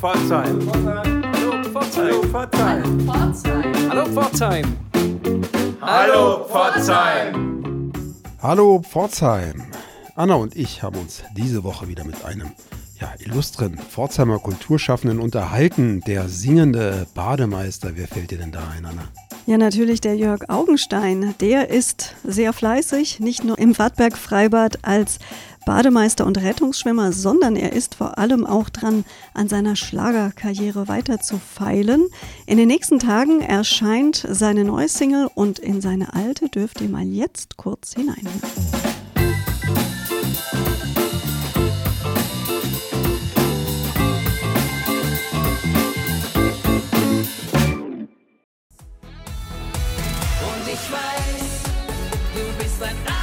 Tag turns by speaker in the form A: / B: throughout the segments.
A: Pforzheim. Hallo Pforzheim. Hallo Pforzheim. Hallo Pforzheim.
B: Hallo Pforzheim. Anna und ich haben uns diese Woche wieder mit einem ja, illustren Pforzheimer Kulturschaffenden unterhalten. Der singende Bademeister. Wer fällt dir denn da ein, Anna?
C: Ja, natürlich der Jörg Augenstein. Der ist sehr fleißig, nicht nur im Wartberg Freibad als Bademeister und Rettungsschwimmer, sondern er ist vor allem auch dran, an seiner Schlagerkarriere weiter zu feilen. In den nächsten Tagen erscheint seine neue Single und in seine alte dürft ihr mal jetzt kurz hineinhören.
D: Und ich weiß, du bist ein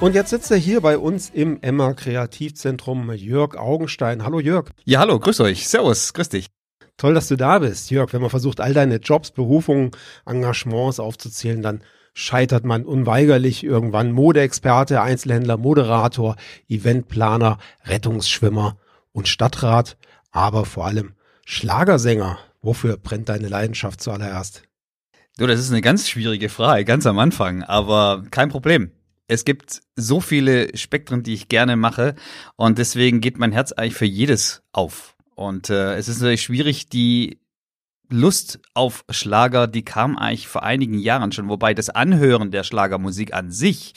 B: Und jetzt sitzt er hier bei uns im Emma Kreativzentrum, Jörg Augenstein. Hallo Jörg.
E: Ja, hallo, grüß euch. Servus, grüß dich.
B: Toll, dass du da bist, Jörg. Wenn man versucht, all deine Jobs, Berufungen, Engagements aufzuzählen, dann scheitert man unweigerlich irgendwann. Modeexperte, Einzelhändler, Moderator, Eventplaner, Rettungsschwimmer und Stadtrat, aber vor allem Schlagersänger. Wofür brennt deine Leidenschaft zuallererst?
E: Du, das ist eine ganz schwierige Frage, ganz am Anfang, aber kein Problem. Es gibt so viele Spektren, die ich gerne mache und deswegen geht mein Herz eigentlich für jedes auf. Und äh, es ist natürlich schwierig, die Lust auf Schlager, die kam eigentlich vor einigen Jahren schon, wobei das Anhören der Schlagermusik an sich,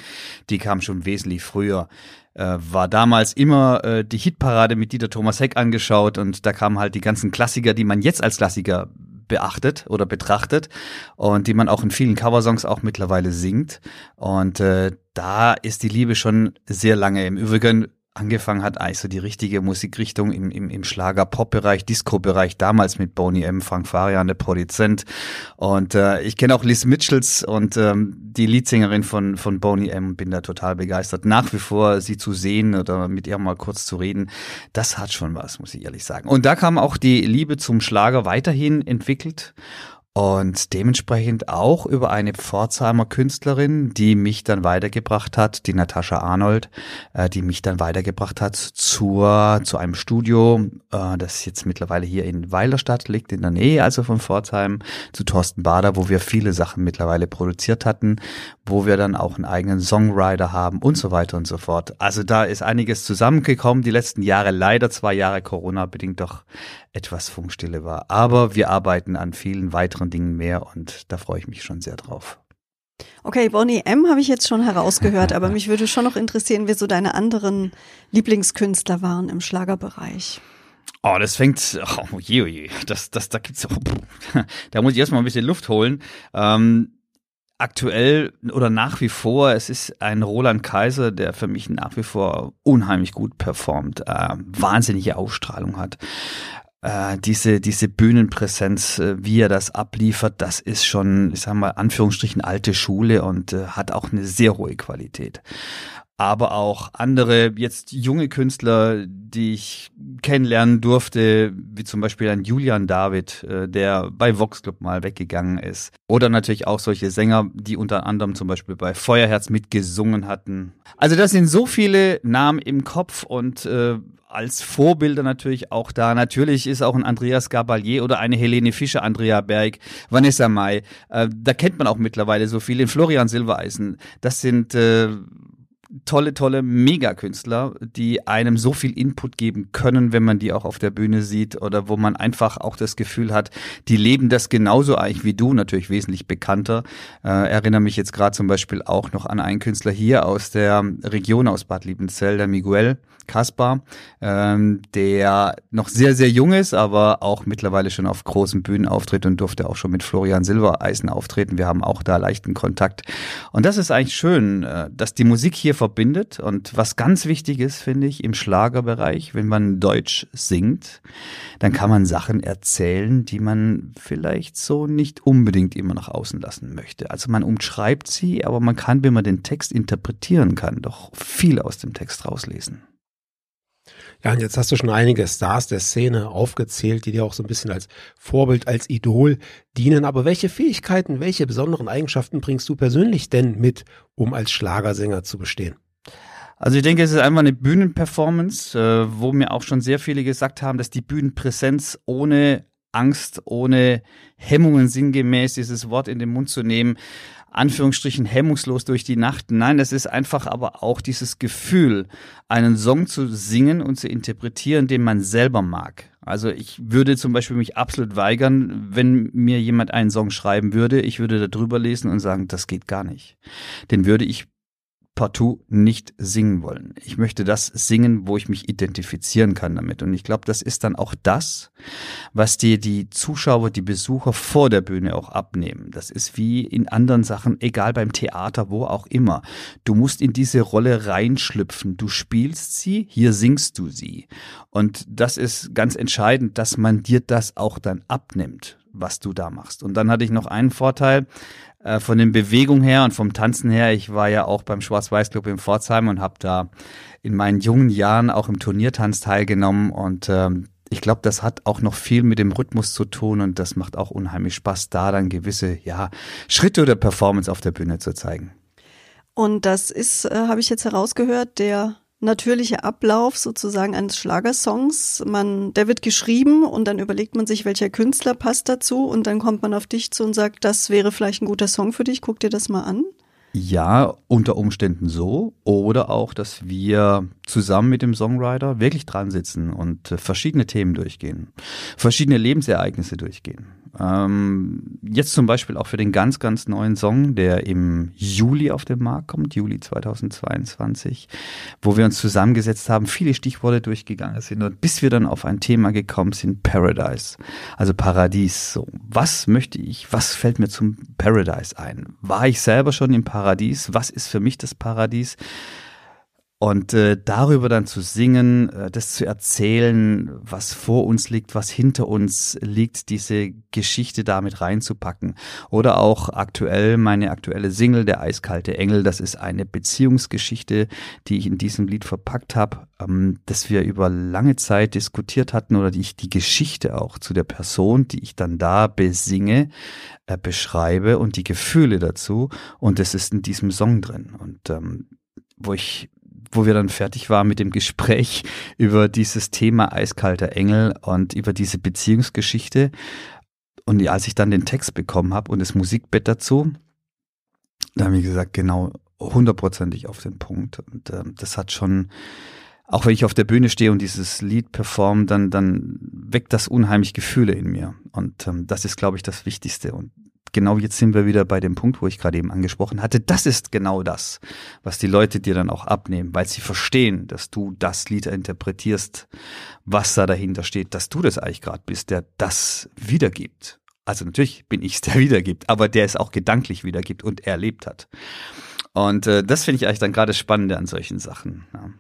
E: die kam schon wesentlich früher. Äh, war damals immer äh, die Hitparade mit Dieter Thomas Heck angeschaut und da kamen halt die ganzen Klassiker, die man jetzt als Klassiker beachtet oder betrachtet und die man auch in vielen Coversongs auch mittlerweile singt. Und äh, da ist die Liebe schon sehr lange. Im Übrigen angefangen hat eigentlich so die richtige Musikrichtung im, im, im Schlager-Pop-Bereich, Disco-Bereich, damals mit Boney M., Frank Farian, der Produzent. Und äh, ich kenne auch Liz Mitchells und ähm, die Leadsängerin von, von Boney M., bin da total begeistert. Nach wie vor sie zu sehen oder mit ihr mal kurz zu reden, das hat schon was, muss ich ehrlich sagen. Und da kam auch die Liebe zum Schlager weiterhin entwickelt und dementsprechend auch über eine Pforzheimer Künstlerin, die mich dann weitergebracht hat, die Natascha Arnold, äh, die mich dann weitergebracht hat zur, zu einem Studio, äh, das jetzt mittlerweile hier in Weilerstadt liegt, in der Nähe also von Pforzheim, zu Thorsten Bader, wo wir viele Sachen mittlerweile produziert hatten, wo wir dann auch einen eigenen Songwriter haben und so weiter und so fort. Also da ist einiges zusammengekommen, die letzten Jahre, leider zwei Jahre Corona bedingt doch etwas Funkstille war. Aber wir arbeiten an vielen weiteren Dingen mehr und da freue ich mich schon sehr drauf.
C: Okay, Bonnie M. habe ich jetzt schon herausgehört, aber mich würde schon noch interessieren, wer so deine anderen Lieblingskünstler waren im Schlagerbereich.
E: Oh, das fängt, oh je, oh je, das, das, da gibt's, da muss ich erstmal ein bisschen Luft holen. Ähm, aktuell oder nach wie vor, es ist ein Roland Kaiser, der für mich nach wie vor unheimlich gut performt, äh, wahnsinnige Ausstrahlung hat. Äh, diese, diese Bühnenpräsenz, äh, wie er das abliefert, das ist schon, ich sag mal, Anführungsstrichen alte Schule und äh, hat auch eine sehr hohe Qualität aber auch andere jetzt junge Künstler, die ich kennenlernen durfte, wie zum Beispiel ein Julian David, äh, der bei Vox Club mal weggegangen ist. Oder natürlich auch solche Sänger, die unter anderem zum Beispiel bei Feuerherz mitgesungen hatten. Also das sind so viele Namen im Kopf und äh, als Vorbilder natürlich auch da. Natürlich ist auch ein Andreas Gabalier oder eine Helene Fischer, Andrea Berg, Vanessa May. Äh, da kennt man auch mittlerweile so viele. Florian Silbereisen. Das sind äh, tolle, tolle Megakünstler, die einem so viel Input geben können, wenn man die auch auf der Bühne sieht oder wo man einfach auch das Gefühl hat, die leben das genauso eigentlich wie du, natürlich wesentlich bekannter. Äh, erinnere mich jetzt gerade zum Beispiel auch noch an einen Künstler hier aus der Region aus Bad Liebenzell, der Miguel Kaspar, ähm, der noch sehr, sehr jung ist, aber auch mittlerweile schon auf großen Bühnen auftritt und durfte auch schon mit Florian Silbereisen auftreten. Wir haben auch da leichten Kontakt. Und das ist eigentlich schön, äh, dass die Musik hier verbindet. Und was ganz wichtig ist, finde ich, im Schlagerbereich, wenn man Deutsch singt, dann kann man Sachen erzählen, die man vielleicht so nicht unbedingt immer nach außen lassen möchte. Also man umschreibt sie, aber man kann, wenn man den Text interpretieren kann, doch viel aus dem Text rauslesen.
B: Ja, und jetzt hast du schon einige Stars der Szene aufgezählt, die dir auch so ein bisschen als Vorbild, als Idol dienen. Aber welche Fähigkeiten, welche besonderen Eigenschaften bringst du persönlich denn mit, um als Schlagersänger zu bestehen?
E: Also ich denke, es ist einfach eine Bühnenperformance, äh, wo mir auch schon sehr viele gesagt haben, dass die Bühnenpräsenz ohne Angst, ohne Hemmungen sinngemäß dieses Wort in den Mund zu nehmen, Anführungsstrichen hemmungslos durch die Nacht. Nein, das ist einfach aber auch dieses Gefühl, einen Song zu singen und zu interpretieren, den man selber mag. Also ich würde zum Beispiel mich absolut weigern, wenn mir jemand einen Song schreiben würde. Ich würde da drüber lesen und sagen, das geht gar nicht. Den würde ich partout nicht singen wollen. Ich möchte das singen, wo ich mich identifizieren kann damit. Und ich glaube, das ist dann auch das, was dir die Zuschauer, die Besucher vor der Bühne auch abnehmen. Das ist wie in anderen Sachen, egal beim Theater, wo auch immer. Du musst in diese Rolle reinschlüpfen. Du spielst sie, hier singst du sie. Und das ist ganz entscheidend, dass man dir das auch dann abnimmt was du da machst. Und dann hatte ich noch einen Vorteil, äh, von den Bewegungen her und vom Tanzen her, ich war ja auch beim Schwarz-Weiß-Club in Pforzheim und habe da in meinen jungen Jahren auch im Turniertanz teilgenommen und ähm, ich glaube, das hat auch noch viel mit dem Rhythmus zu tun und das macht auch unheimlich Spaß, da dann gewisse ja, Schritte oder Performance auf der Bühne zu zeigen.
C: Und das ist, äh, habe ich jetzt herausgehört, der natürliche Ablauf sozusagen eines Schlagersongs. Man, der wird geschrieben und dann überlegt man sich, welcher Künstler passt dazu und dann kommt man auf dich zu und sagt, das wäre vielleicht ein guter Song für dich, guck dir das mal an.
E: Ja, unter Umständen so. Oder auch, dass wir zusammen mit dem Songwriter wirklich dran sitzen und äh, verschiedene Themen durchgehen, verschiedene Lebensereignisse durchgehen. Ähm, jetzt zum Beispiel auch für den ganz, ganz neuen Song, der im Juli auf den Markt kommt, Juli 2022, wo wir uns zusammengesetzt haben, viele Stichworte durchgegangen sind und bis wir dann auf ein Thema gekommen sind, Paradise, also Paradies. So, was möchte ich, was fällt mir zum Paradise ein? War ich selber schon im Paradies? Was ist für mich das Paradies? Und äh, darüber dann zu singen, äh, das zu erzählen, was vor uns liegt, was hinter uns liegt, diese Geschichte damit reinzupacken. Oder auch aktuell meine aktuelle Single, Der eiskalte Engel, das ist eine Beziehungsgeschichte, die ich in diesem Lied verpackt habe, ähm, dass wir über lange Zeit diskutiert hatten oder die ich die Geschichte auch zu der Person, die ich dann da besinge, äh, beschreibe und die Gefühle dazu. Und das ist in diesem Song drin. Und ähm, wo ich wo wir dann fertig waren mit dem Gespräch über dieses Thema eiskalter Engel und über diese Beziehungsgeschichte. Und als ich dann den Text bekommen habe und das Musikbett dazu, da habe ich gesagt, genau hundertprozentig auf den Punkt. Und äh, das hat schon, auch wenn ich auf der Bühne stehe und dieses Lied performe, dann, dann weckt das unheimlich Gefühle in mir. Und ähm, das ist, glaube ich, das Wichtigste. Und genau jetzt sind wir wieder bei dem Punkt, wo ich gerade eben angesprochen hatte. Das ist genau das, was die Leute dir dann auch abnehmen, weil sie verstehen, dass du das Lied interpretierst, was da dahinter steht, dass du das eigentlich gerade bist, der das wiedergibt. Also natürlich bin ich es, der wiedergibt, aber der es auch gedanklich wiedergibt und erlebt hat. Und äh, das finde ich eigentlich dann gerade spannende an solchen Sachen. Ja.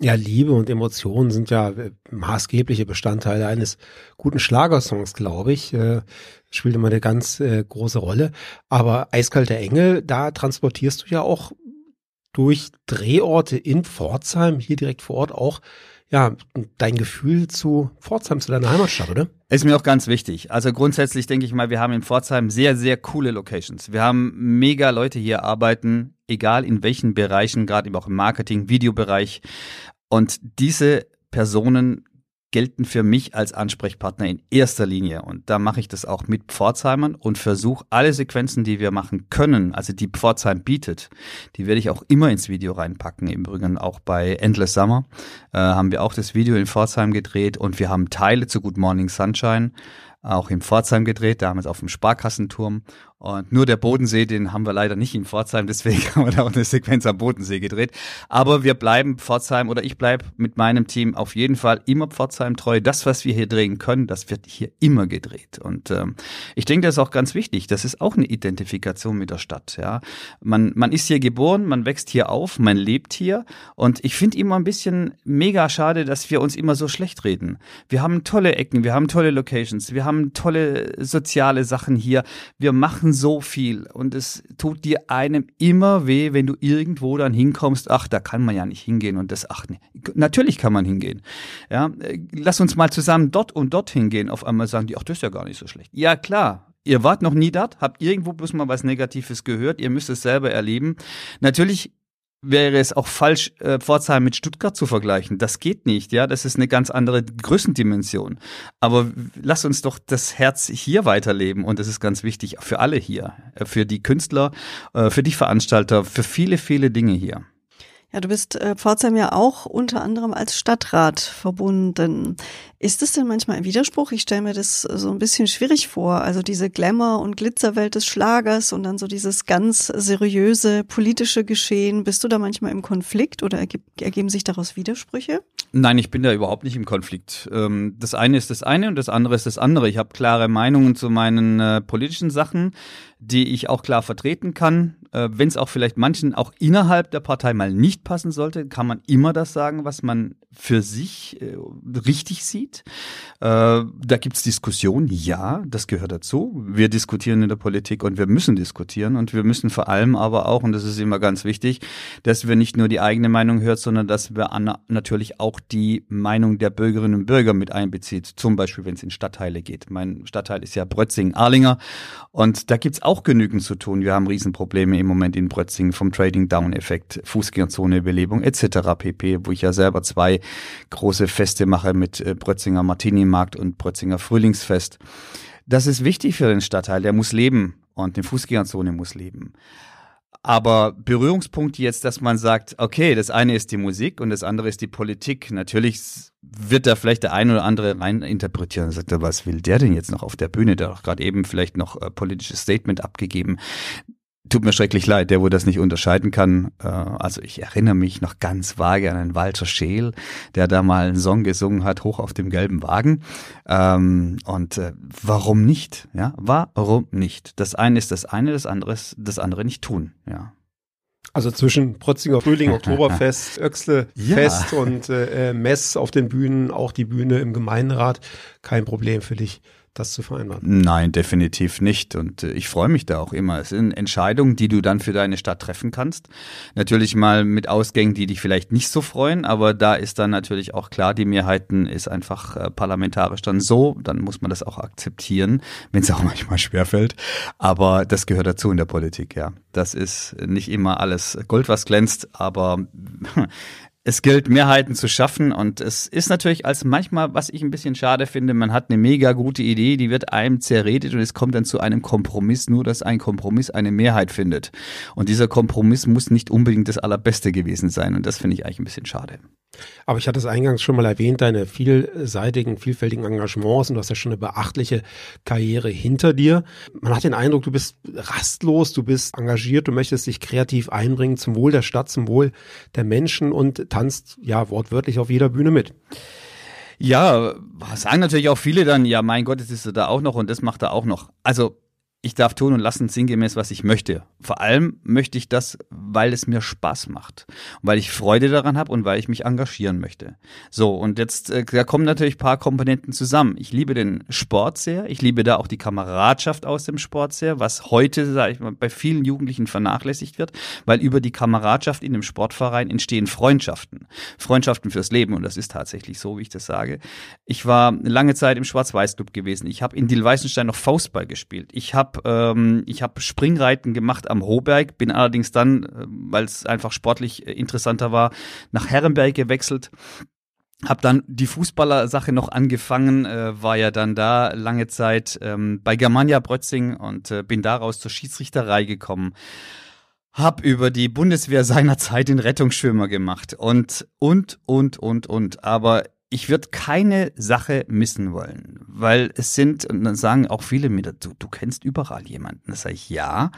B: Ja, Liebe und Emotionen sind ja äh, maßgebliche Bestandteile eines guten Schlagersongs, glaube ich. Äh, spielt immer eine ganz äh, große Rolle. Aber Eiskalter Engel, da transportierst du ja auch durch Drehorte in Pforzheim, hier direkt vor Ort auch, ja, dein Gefühl zu Pforzheim, zu deiner Heimatstadt, oder?
E: Ist mir auch ganz wichtig. Also grundsätzlich denke ich mal, wir haben in Pforzheim sehr, sehr coole Locations. Wir haben mega Leute hier arbeiten, egal in welchen Bereichen, gerade eben auch im Marketing, Videobereich. Und diese Personen gelten für mich als Ansprechpartner in erster Linie. Und da mache ich das auch mit Pforzheimern und versuche alle Sequenzen, die wir machen können, also die Pforzheim bietet, die werde ich auch immer ins Video reinpacken. Im Übrigen auch bei Endless Summer äh, haben wir auch das Video in Pforzheim gedreht und wir haben Teile zu Good Morning Sunshine auch in Pforzheim gedreht, damals auf dem Sparkassenturm. Und nur der Bodensee, den haben wir leider nicht in Pforzheim, deswegen haben wir da auch eine Sequenz am Bodensee gedreht. Aber wir bleiben Pforzheim oder ich bleibe mit meinem Team auf jeden Fall immer Pforzheim treu. Das, was wir hier drehen können, das wird hier immer gedreht. Und ähm, ich denke, das ist auch ganz wichtig. Das ist auch eine Identifikation mit der Stadt. Ja, man man ist hier geboren, man wächst hier auf, man lebt hier. Und ich finde immer ein bisschen mega schade, dass wir uns immer so schlecht reden. Wir haben tolle Ecken, wir haben tolle Locations, wir haben tolle soziale Sachen hier. Wir machen so viel und es tut dir einem immer weh, wenn du irgendwo dann hinkommst. Ach, da kann man ja nicht hingehen und das, ach, nee. natürlich kann man hingehen. Ja, äh, lass uns mal zusammen dort und dort hingehen. Auf einmal sagen die, ach, das ist ja gar nicht so schlecht. Ja, klar. Ihr wart noch nie dort, habt irgendwo bloß mal was Negatives gehört, ihr müsst es selber erleben. Natürlich wäre es auch falsch, äh, Pforzheim mit Stuttgart zu vergleichen. Das geht nicht, ja. Das ist eine ganz andere Größendimension. Aber lass uns doch das Herz hier weiterleben und das ist ganz wichtig für alle hier, äh, für die Künstler, äh, für die Veranstalter, für viele, viele Dinge hier.
C: Ja, du bist äh, Pforzheim ja auch unter anderem als Stadtrat verbunden. Ist es denn manchmal ein Widerspruch? Ich stelle mir das so ein bisschen schwierig vor. Also diese Glamour- und Glitzerwelt des Schlagers und dann so dieses ganz seriöse politische Geschehen. Bist du da manchmal im Konflikt oder ergeben sich daraus Widersprüche?
E: Nein, ich bin da überhaupt nicht im Konflikt. Ähm, das eine ist das eine und das andere ist das andere. Ich habe klare Meinungen zu meinen äh, politischen Sachen, die ich auch klar vertreten kann. Äh, Wenn es auch vielleicht manchen auch innerhalb der Partei mal nicht passen sollte, kann man immer das sagen, was man für sich äh, richtig sieht. Äh, da gibt's Diskussionen, ja, das gehört dazu. Wir diskutieren in der Politik und wir müssen diskutieren und wir müssen vor allem aber auch, und das ist immer ganz wichtig, dass wir nicht nur die eigene Meinung hören, sondern dass wir an, natürlich auch die Meinung der Bürgerinnen und Bürger mit einbezieht. Zum Beispiel, wenn es in Stadtteile geht. Mein Stadtteil ist ja Brötzing-Arlinger und da gibt's auch genügend zu tun. Wir haben Riesenprobleme im Moment in Brötzing vom Trading-Down-Effekt, Fußgängerzone, Belebung etc. pp., wo ich ja selber zwei große Feste mache mit äh, Brötzinger Martini-Markt und Brötzinger Frühlingsfest. Das ist wichtig für den Stadtteil, der muss leben und die Fußgängerzone muss leben. Aber Berührungspunkte jetzt, dass man sagt, okay, das eine ist die Musik und das andere ist die Politik. Natürlich wird da vielleicht der eine oder andere rein interpretieren und sagt, was will der denn jetzt noch auf der Bühne? Der hat doch gerade eben vielleicht noch äh, politisches Statement abgegeben. Tut mir schrecklich leid, der, wo das nicht unterscheiden kann. Äh, also ich erinnere mich noch ganz vage an einen Walter Scheel, der da mal einen Song gesungen hat, hoch auf dem gelben Wagen. Ähm, und äh, warum nicht? Ja, warum nicht? Das eine ist das eine, das andere ist das andere nicht tun. Ja.
B: Also zwischen Protzinger Frühling, Oktoberfest, Öxle-Fest
E: Ja.
B: und äh, Mess auf den Bühnen, auch die Bühne im Gemeinderat, kein Problem für dich, das zu vereinbaren.
E: Nein, definitiv nicht. Und äh, ich freue mich da auch immer. Es sind Entscheidungen, die du dann für deine Stadt treffen kannst. Natürlich mal mit Ausgängen, die dich vielleicht nicht so freuen, aber da ist dann natürlich auch klar, die Mehrheiten ist einfach äh, parlamentarisch dann so. Dann muss man das auch akzeptieren, wenn es auch manchmal schwerfällt. Aber das gehört dazu in der Politik, ja. Das ist nicht immer alles Gold, was glänzt, aber es gilt, Mehrheiten zu schaffen und es ist natürlich als manchmal, was ich ein bisschen schade finde, man hat eine mega gute Idee, die wird einem zerredet und es kommt dann zu einem Kompromiss, nur dass ein Kompromiss eine Mehrheit findet. Und dieser Kompromiss muss nicht unbedingt das Allerbeste gewesen sein und das finde ich eigentlich ein bisschen schade.
B: Aber ich hatte es eingangs schon mal erwähnt, deine vielseitigen, vielfältigen Engagements und du hast ja schon eine beachtliche Karriere hinter dir. Man hat den Eindruck, du bist rastlos, du bist engagiert, du möchtest dich kreativ einbringen zum Wohl der Stadt, zum Wohl der Menschen und tanzt ja wortwörtlich auf jeder Bühne mit.
E: Ja, sagen natürlich auch viele dann, ja, mein Gott, jetzt ist er da auch noch und das macht er auch noch. Also, ich darf tun und lassen sinngemäß, was ich möchte. Vor allem möchte ich das, weil es mir Spaß macht, weil ich Freude daran habe und weil ich mich engagieren möchte. So, und jetzt, äh, da kommen natürlich paar Komponenten zusammen. Ich liebe den Sport sehr, ich liebe da auch die Kameradschaft aus dem Sport sehr, was heute, sage ich mal, bei vielen Jugendlichen vernachlässigt wird, weil über die Kameradschaft in dem Sportverein entstehen Freundschaften. Freundschaften fürs Leben und das ist tatsächlich so, wie ich das sage. Ich war lange Zeit im Schwarz-Weiß-Club gewesen. Ich habe in Dilweißenstein noch Faustball gespielt. Ich habe ähm, ich habe Springreiten gemacht am Hohberg, bin allerdings dann, äh, weil es einfach sportlich äh, interessanter war, nach Herrenberg gewechselt. Hab dann die Fußballer-Sache noch angefangen, äh, war ja dann da lange Zeit ähm, bei Germania Brötzing und äh, bin daraus zur Schiedsrichterei gekommen. Hab über die Bundeswehr seinerzeit den Rettungsschwimmer gemacht und, und, und, und, und. Aber ich würde keine Sache missen wollen, weil es sind, und dann sagen auch viele mir, du, du kennst überall jemanden. Das sage ich ja.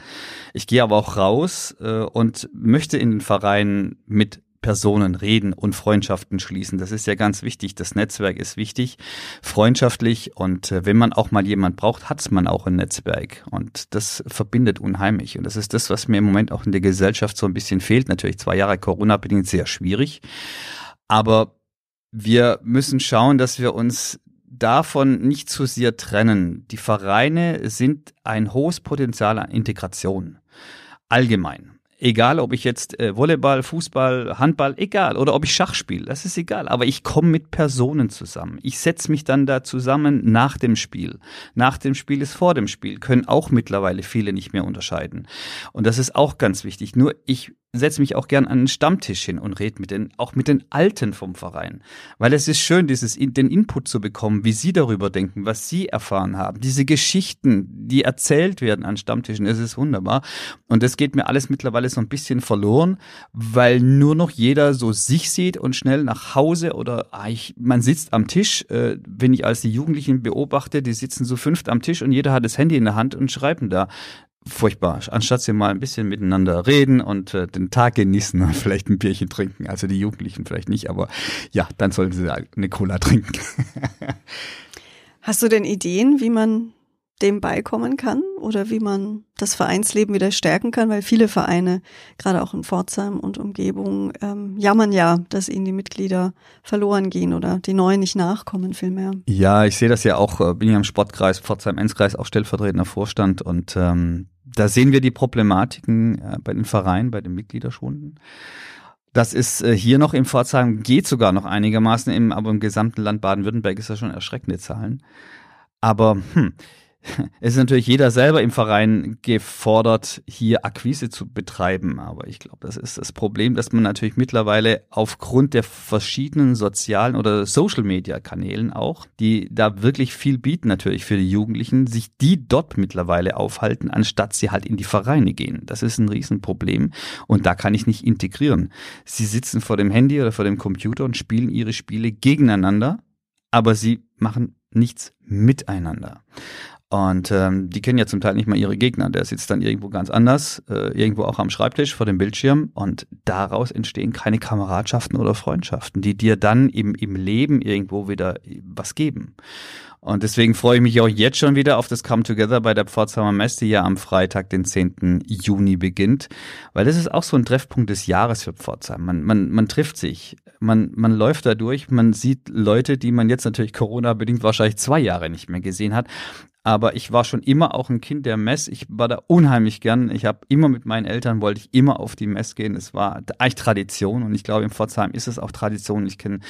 E: Ich gehe aber auch raus äh, und möchte in den Verein mit Personen reden und Freundschaften schließen. Das ist ja ganz wichtig. Das Netzwerk ist wichtig, freundschaftlich und äh, wenn man auch mal jemand braucht, hat man auch ein Netzwerk und das verbindet unheimlich und das ist das, was mir im Moment auch in der Gesellschaft so ein bisschen fehlt. Natürlich zwei Jahre Corona bedingt sehr schwierig, aber wir müssen schauen, dass wir uns davon nicht zu sehr trennen. Die Vereine sind ein hohes Potenzial an Integration. Allgemein. Egal, ob ich jetzt äh, Volleyball, Fußball, Handball, egal, oder ob ich Schach spiele, das ist egal. Aber ich komme mit Personen zusammen. Ich setze mich dann da zusammen nach dem Spiel. Nach dem Spiel ist vor dem Spiel. Können auch mittlerweile viele nicht mehr unterscheiden. Und das ist auch ganz wichtig. Nur ich setze mich auch gern an den Stammtisch hin und rede mit den, auch mit den Alten vom Verein. Weil es ist schön, dieses, den Input zu bekommen, wie sie darüber denken, was sie erfahren haben. Diese Geschichten, die erzählt werden an Stammtischen, es ist wunderbar. Und das geht mir alles mittlerweile so ein bisschen verloren, weil nur noch jeder so sich sieht und schnell nach Hause oder ah, ich, man sitzt am Tisch, äh, wenn ich als die Jugendlichen beobachte, die sitzen so fünft am Tisch und jeder hat das Handy in der Hand und schreiben da furchtbar. Anstatt sie mal ein bisschen miteinander reden und äh, den Tag genießen und vielleicht ein Bierchen trinken. Also die Jugendlichen vielleicht nicht, aber ja, dann sollten sie eine Cola trinken.
C: Hast du denn Ideen, wie man dem beikommen kann oder wie man das Vereinsleben wieder stärken kann, weil viele Vereine, gerade auch in Pforzheim und Umgebung, ähm, jammern ja, dass ihnen die Mitglieder verloren gehen oder die neuen nicht nachkommen vielmehr.
E: Ja, ich sehe das ja auch, äh, bin ja im Sportkreis Pforzheim-Enzkreis auch stellvertretender Vorstand und ähm, da sehen wir die Problematiken äh, bei den Vereinen, bei den Mitgliederschulen. Das ist äh, hier noch im Pforzheim, geht sogar noch einigermaßen, im, aber im gesamten Land Baden-Württemberg ist das schon erschreckende Zahlen. Aber hm, es ist natürlich jeder selber im Verein gefordert, hier Akquise zu betreiben. Aber ich glaube, das ist das Problem, dass man natürlich mittlerweile aufgrund der verschiedenen sozialen oder Social-Media-Kanälen auch, die da wirklich viel bieten natürlich für die Jugendlichen, sich die dort mittlerweile aufhalten, anstatt sie halt in die Vereine gehen. Das ist ein Riesenproblem und da kann ich nicht integrieren. Sie sitzen vor dem Handy oder vor dem Computer und spielen ihre Spiele gegeneinander, aber sie machen nichts miteinander. Und ähm, die kennen ja zum Teil nicht mal ihre Gegner. Der sitzt dann irgendwo ganz anders, äh, irgendwo auch am Schreibtisch vor dem Bildschirm und daraus entstehen keine Kameradschaften oder Freundschaften, die dir dann im, im Leben irgendwo wieder was geben. Und deswegen freue ich mich auch jetzt schon wieder auf das Come Together bei der Pforzheimer Messe, die ja am Freitag, den 10. Juni beginnt. Weil das ist auch so ein Treffpunkt des Jahres für Pforzheim. Man, man, man trifft sich, man, man läuft da durch, man sieht Leute, die man jetzt natürlich Corona-bedingt wahrscheinlich zwei Jahre nicht mehr gesehen hat aber ich war schon immer auch ein Kind der Mess. Ich war da unheimlich gern. Ich habe immer mit meinen Eltern wollte ich immer auf die Mess gehen. Es war eigentlich Tradition und ich glaube in Pforzheim ist es auch Tradition. Ich kenne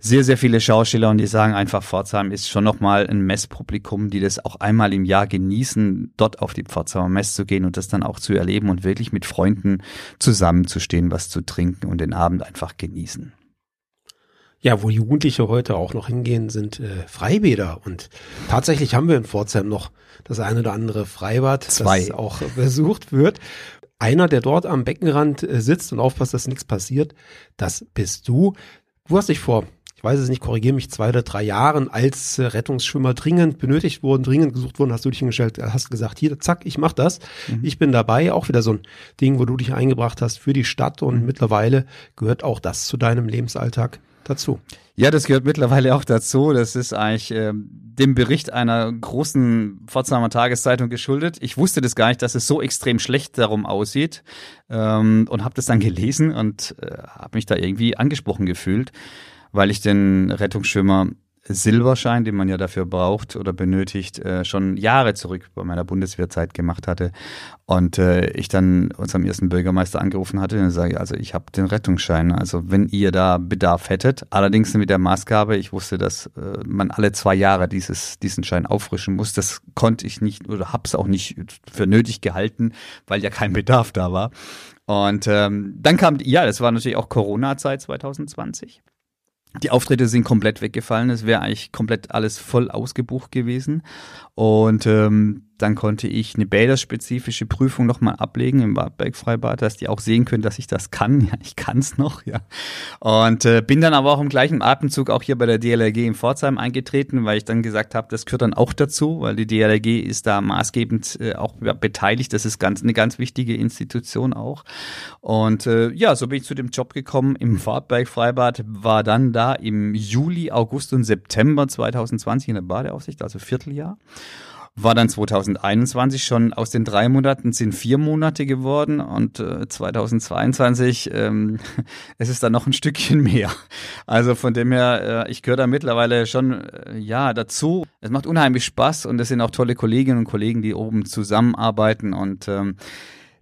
E: sehr sehr viele Schauspieler und die sagen einfach Pforzheim ist schon noch mal ein Messpublikum, die das auch einmal im Jahr genießen, dort auf die Pforzheimer Mess zu gehen und das dann auch zu erleben und wirklich mit Freunden zusammenzustehen, was zu trinken und den Abend einfach genießen.
B: Ja, wo Jugendliche heute auch noch hingehen, sind äh, Freibäder. Und tatsächlich haben wir in Pforzheim noch das eine oder andere Freibad,
E: Zwei.
B: das auch besucht wird. Einer, der dort am Beckenrand äh, sitzt und aufpasst, dass nichts passiert, das bist du. Du hast dich vor, ich weiß es nicht, korrigiere mich, zwei oder drei Jahren als äh, Rettungsschwimmer dringend benötigt wurden, dringend gesucht wurden, hast du dich hingestellt, hast gesagt, hier, zack, ich mach das.
E: Mhm.
B: Ich bin dabei. Auch wieder so ein Ding, wo du dich eingebracht hast für die Stadt und
E: Mhm.
B: mittlerweile gehört auch das zu deinem Lebensalltag dazu.
E: Ja, das gehört mittlerweile auch dazu. Das ist eigentlich ähm, dem Bericht einer großen Pforzheimer Tageszeitung geschuldet. Ich wusste das gar nicht, dass es so extrem schlecht darum aussieht ähm, und habe das dann gelesen und äh, habe mich da irgendwie angesprochen gefühlt, weil ich den Rettungsschwimmer Silberschein, den man ja dafür braucht oder benötigt, äh, schon Jahre zurück bei meiner Bundeswehrzeit gemacht hatte. Und äh, ich dann unserem ersten Bürgermeister angerufen hatte und sage, also ich habe den Rettungsschein. Also wenn ihr da Bedarf hättet, allerdings mit der Maßgabe, ich wusste, dass äh, man alle zwei Jahre dieses, diesen Schein auffrischen muss. Das konnte ich nicht oder hab's auch nicht für nötig gehalten, weil ja kein Bedarf da war. Und ähm, dann kam, ja, das war natürlich auch Corona-Zeit 2020. Die Auftritte sind komplett weggefallen. Es wäre eigentlich komplett alles voll ausgebucht gewesen. Und ähm, dann konnte ich eine bäderspezifische Prüfung nochmal ablegen im Wartberg-Freibad, dass die auch sehen können, dass ich das kann. Ja, ich kann es noch, ja. Und äh, bin dann aber auch im gleichen Atemzug auch hier bei der DLRG in Pforzheim eingetreten, weil ich dann gesagt habe, das gehört dann auch dazu, weil die DLRG ist da maßgebend äh, auch ja, beteiligt. Das ist ganz eine ganz wichtige Institution auch. Und äh, ja, so bin ich zu dem Job gekommen im Wartberg-Freibad, war dann da im Juli, August und September 2020 in der Badeaufsicht, also Vierteljahr war dann 2021 schon aus den drei Monaten sind vier Monate geworden und äh, 2022 ähm, es ist dann noch ein Stückchen mehr. Also von dem her, äh, ich gehöre da mittlerweile schon äh, ja dazu. Es macht unheimlich Spaß und es sind auch tolle Kolleginnen und Kollegen, die oben zusammenarbeiten und ähm,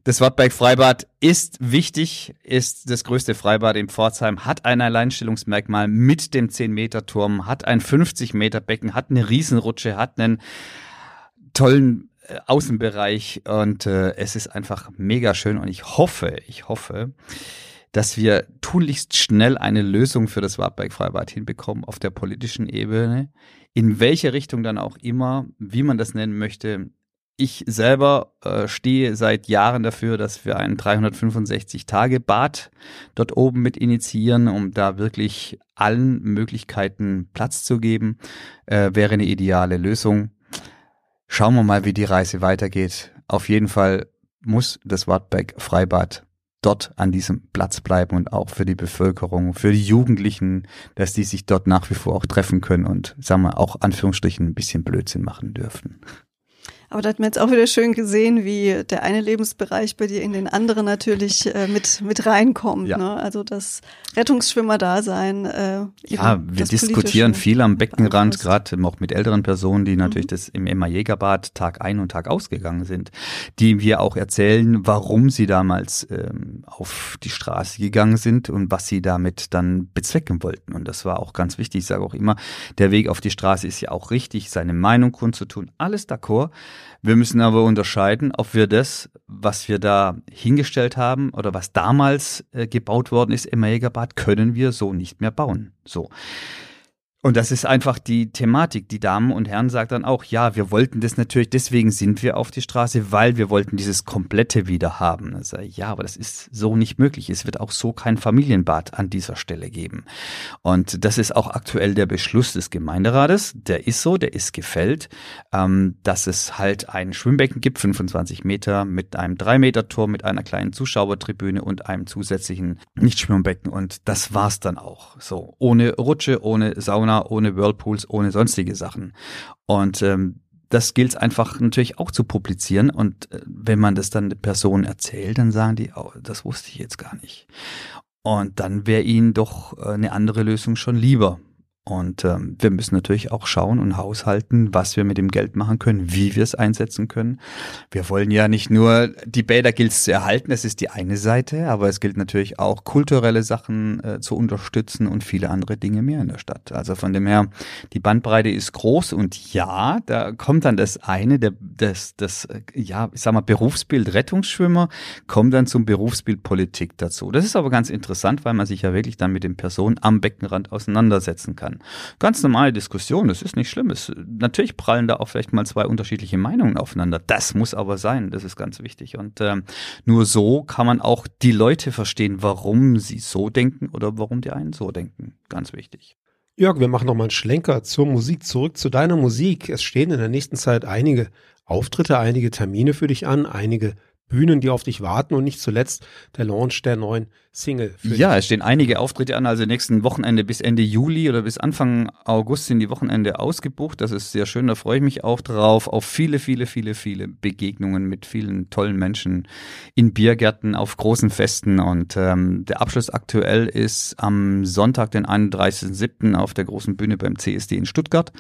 E: das Wartberg Freibad ist wichtig, ist das größte Freibad in Pforzheim, hat ein Alleinstellungsmerkmal mit dem 10-Meter-Turm, hat ein 50-Meter-Becken, hat eine Riesenrutsche, hat einen tollen äh, Außenbereich und äh, es ist einfach mega schön und ich hoffe, ich hoffe, dass wir tunlichst schnell eine Lösung für das Wartberg Freibad hinbekommen auf der politischen Ebene, in welche Richtung dann auch immer, wie man das nennen möchte. Ich selber äh, stehe seit Jahren dafür, dass wir ein 365-Tage-Bad dort oben mit initiieren, um da wirklich allen Möglichkeiten Platz zu geben. Äh, wäre eine ideale Lösung. Schauen wir mal, wie die Reise weitergeht. Auf jeden Fall muss das Wartberg Freibad dort an diesem Platz bleiben und auch für die Bevölkerung, für die Jugendlichen, dass die sich dort nach wie vor auch treffen können und, sagen wir, auch Anführungsstrichen ein bisschen Blödsinn machen dürfen.
C: Aber da hat man jetzt auch wieder schön gesehen, wie der eine Lebensbereich bei dir in den anderen natürlich äh, mit, mit reinkommt.
E: Ja.
C: Ne? Also das Rettungsschwimmer-Dasein. Äh,
E: Ja, wir diskutieren viel am Beckenrand, gerade auch mit älteren Personen, die natürlich
C: Mhm.
E: das im Emma Jägerbad Tag ein und Tag ausgegangen sind, die wir auch erzählen, warum sie damals ähm, auf die Straße gegangen sind und was sie damit dann bezwecken wollten. Und das war auch ganz wichtig. Ich sage auch immer, der Weg auf die Straße ist ja auch richtig, seine Meinung kundzutun, alles d'accord. Wir müssen aber unterscheiden, ob wir das, was wir da hingestellt haben oder was damals äh, gebaut worden ist im Jägerbad, können wir so nicht mehr bauen. So. Und das ist einfach die Thematik. Die Damen und Herren sagt dann auch, ja, wir wollten das natürlich, deswegen sind wir auf die Straße, weil wir wollten dieses Komplette wieder haben. Also, ja, aber das ist so nicht möglich. Es wird auch so kein Familienbad an dieser Stelle geben. Und das ist auch aktuell der Beschluss des Gemeinderates. Der ist so, der ist gefällt, ähm, dass es halt ein Schwimmbecken gibt, 25 Meter, mit einem 3-Meter-Turm, mit einer kleinen Zuschauertribüne und einem zusätzlichen Nichtschwimmbecken. Und das war's dann auch. So, ohne Rutsche, ohne Sauna, ohne Whirlpools, ohne sonstige Sachen. Und ähm, das gilt einfach natürlich auch zu publizieren. Und äh, wenn man das dann Personen erzählt, dann sagen die, oh, das wusste ich jetzt gar nicht. Und dann wäre ihnen doch äh, eine andere Lösung schon lieber. Und ähm, wir müssen natürlich auch schauen und haushalten, was wir mit dem Geld machen können, wie wir es einsetzen können. Wir wollen ja nicht nur die Bäder gilt es zu erhalten, das ist die eine Seite, aber es gilt natürlich auch kulturelle Sachen äh, zu unterstützen und viele andere Dinge mehr in der Stadt. Also von dem her, die Bandbreite ist groß und ja, da kommt dann das eine, der, das, das, äh, ja, ich sag mal, Berufsbild Rettungsschwimmer kommt dann zum Berufsbild Politik dazu. Das ist aber ganz interessant, weil man sich ja wirklich dann mit den Personen am Beckenrand auseinandersetzen kann. Ganz normale Diskussion, das ist nicht schlimm. Es, natürlich prallen da auch vielleicht mal zwei unterschiedliche Meinungen aufeinander. Das muss aber sein, das ist ganz wichtig. Und ähm, nur so kann man auch die Leute verstehen, warum sie so denken oder warum die einen so denken. Ganz wichtig.
B: Jörg, wir machen noch mal einen Schlenker zur Musik, zurück zu deiner Musik. Es stehen in der nächsten Zeit einige Auftritte, einige Termine für dich an, einige Bühnen, die auf dich warten und nicht zuletzt der Launch der neuen Single. Für
E: Ja, es stehen einige Auftritte an, also nächsten Wochenende bis Ende Juli oder bis Anfang August sind die Wochenende ausgebucht. Das ist sehr schön, da freue ich mich auch drauf. Auf viele, viele, viele, viele Begegnungen mit vielen tollen Menschen in Biergärten, auf großen Festen. Und ähm, der Abschluss aktuell ist am Sonntag, den 31.07. auf der großen Bühne beim CSD in Stuttgart.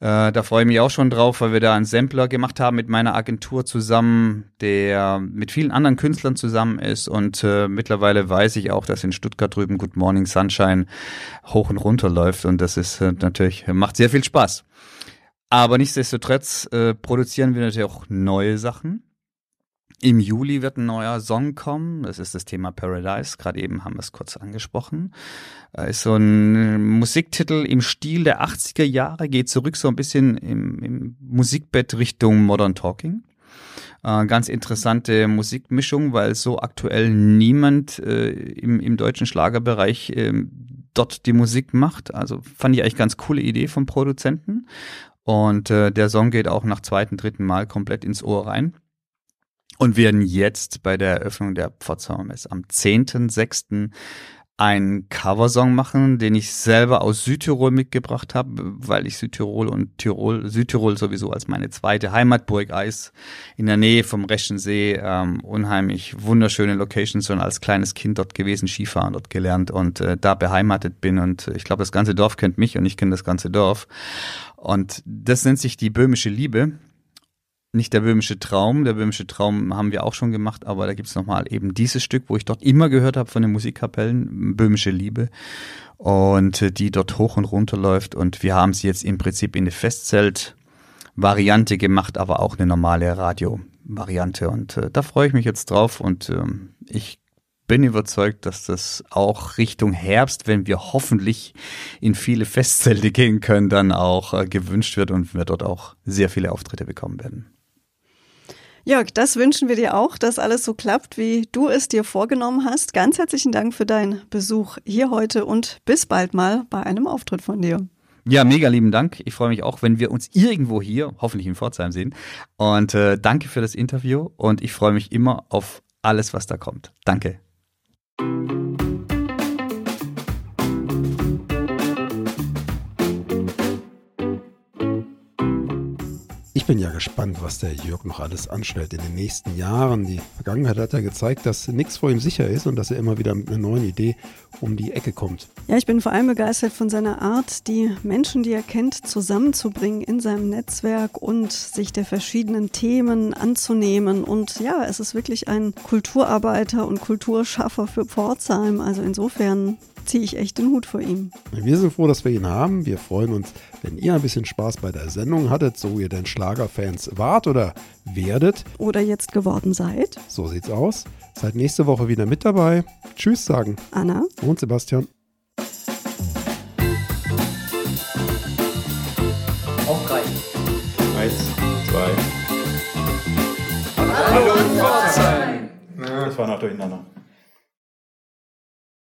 E: Äh, da freue ich mich auch schon drauf, weil wir da einen Sampler gemacht haben mit meiner Agentur zusammen, der mit vielen anderen Künstlern zusammen ist. Und äh, mittlerweile weiß ich auch, dass in Stuttgart drüben Good Morning Sunshine hoch und runter läuft. Und das ist äh, natürlich, macht sehr viel Spaß. Aber nichtsdestotrotz äh, produzieren wir natürlich auch neue Sachen. Im Juli wird ein neuer Song kommen. Das ist das Thema Paradise. Gerade eben haben wir es kurz angesprochen. Äh, ist so ein Musiktitel im Stil der 80er Jahre, geht zurück so ein bisschen im, im Musikbett Richtung Modern Talking. Äh, ganz interessante Musikmischung, weil so aktuell niemand äh, im, im deutschen Schlagerbereich äh, dort die Musik macht. Also fand ich eigentlich ganz coole Idee vom Produzenten. Und äh, der Song geht auch nach zweiten, dritten Mal komplett ins Ohr rein und werden jetzt bei der Eröffnung der Pforzheimer Messe am 10.06. einen Coversong machen, den ich selber aus Südtirol mitgebracht habe, weil ich Südtirol und Tirol, Südtirol sowieso als meine zweite Heimatburg Eis in der Nähe vom Reschen See, ähm, unheimlich wunderschöne Locations schon als kleines Kind dort gewesen, Skifahren dort gelernt und äh, da beheimatet bin und ich glaube, das ganze Dorf kennt mich und ich kenne das ganze Dorf. Und das nennt sich die böhmische Liebe nicht der böhmische Traum. Der böhmische Traum haben wir auch schon gemacht, aber da gibt's nochmal eben dieses Stück, wo ich dort immer gehört habe von den Musikkapellen, Böhmische Liebe. Und äh, die dort hoch und runter läuft. Und wir haben sie jetzt im Prinzip in eine Festzelt-Variante gemacht, aber auch eine normale Radio-Variante. Und äh, da freue ich mich jetzt drauf. Und ähm, ich bin überzeugt, dass das auch Richtung Herbst, wenn wir hoffentlich in viele Festzelte gehen können, dann auch äh, gewünscht wird und wir dort auch sehr viele Auftritte bekommen werden.
C: Jörg, das wünschen wir dir auch, dass alles so klappt, wie du es dir vorgenommen hast. Ganz herzlichen Dank für deinen Besuch hier heute und bis bald mal bei einem Auftritt von dir.
E: Ja, mega lieben Dank. Ich freue mich auch, wenn wir uns irgendwo hier, hoffentlich in Pforzheim sehen. Und äh, danke für das Interview und ich freue mich immer auf alles, was da kommt. Danke.
B: Ich bin ja gespannt, was der Jörg noch alles anstellt in den nächsten Jahren. Die Vergangenheit hat ja gezeigt, dass nichts vor ihm sicher ist und dass er immer wieder mit einer neuen Idee um die Ecke kommt.
C: Ja, ich bin vor allem begeistert von seiner Art, die Menschen, die er kennt, zusammenzubringen in seinem Netzwerk und sich der verschiedenen Themen anzunehmen. Und ja, es ist wirklich ein Kulturarbeiter und Kulturschaffer für Pforzheim. Also insofern ziehe ich echt den Hut vor ihm.
B: Wir sind froh, dass wir ihn haben. Wir freuen uns, wenn ihr ein bisschen Spaß bei der Sendung hattet, so ihr denn Schlagerfans wart oder werdet.
C: Oder jetzt geworden seid.
B: So sieht's aus. Seid nächste Woche wieder mit dabei. Tschüss sagen.
C: Anna.
B: Und Sebastian.
A: Auf drei.
F: Eins, zwei.
A: Hallo Pforzheim.
F: Das war noch durcheinander.